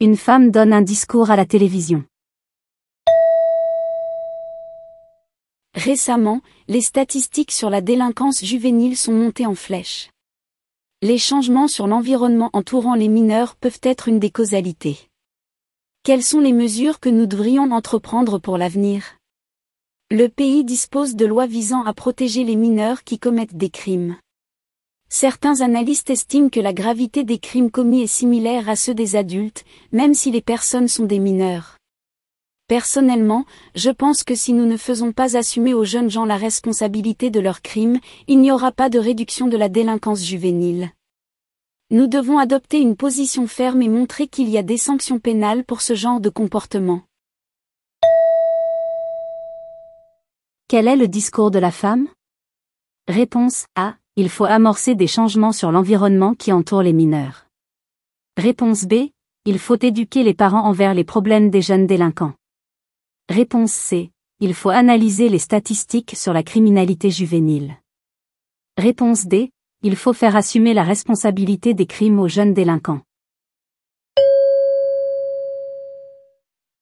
Une femme donne un discours à la télévision. Récemment, les statistiques sur la délinquance juvénile sont montées en flèche. Les changements sur l'environnement entourant les mineurs peuvent être une des causalités. Quelles sont les mesures que nous devrions entreprendre pour l'avenir? Le pays dispose de lois visant à protéger les mineurs qui commettent des crimes. Certains analystes estiment que la gravité des crimes commis est similaire à ceux des adultes, même si les personnes sont des mineurs. Personnellement, je pense que si nous ne faisons pas assumer aux jeunes gens la responsabilité de leurs crimes, il n'y aura pas de réduction de la délinquance juvénile. Nous devons adopter une position ferme et montrer qu'il y a des sanctions pénales pour ce genre de comportement. Quel est le discours de la femme? Réponse A. Il faut amorcer des changements sur l'environnement qui entoure les mineurs. Réponse B. Il faut éduquer les parents envers les problèmes des jeunes délinquants. Réponse C. Il faut analyser les statistiques sur la criminalité juvénile. Réponse D. Il faut faire assumer la responsabilité des crimes aux jeunes délinquants.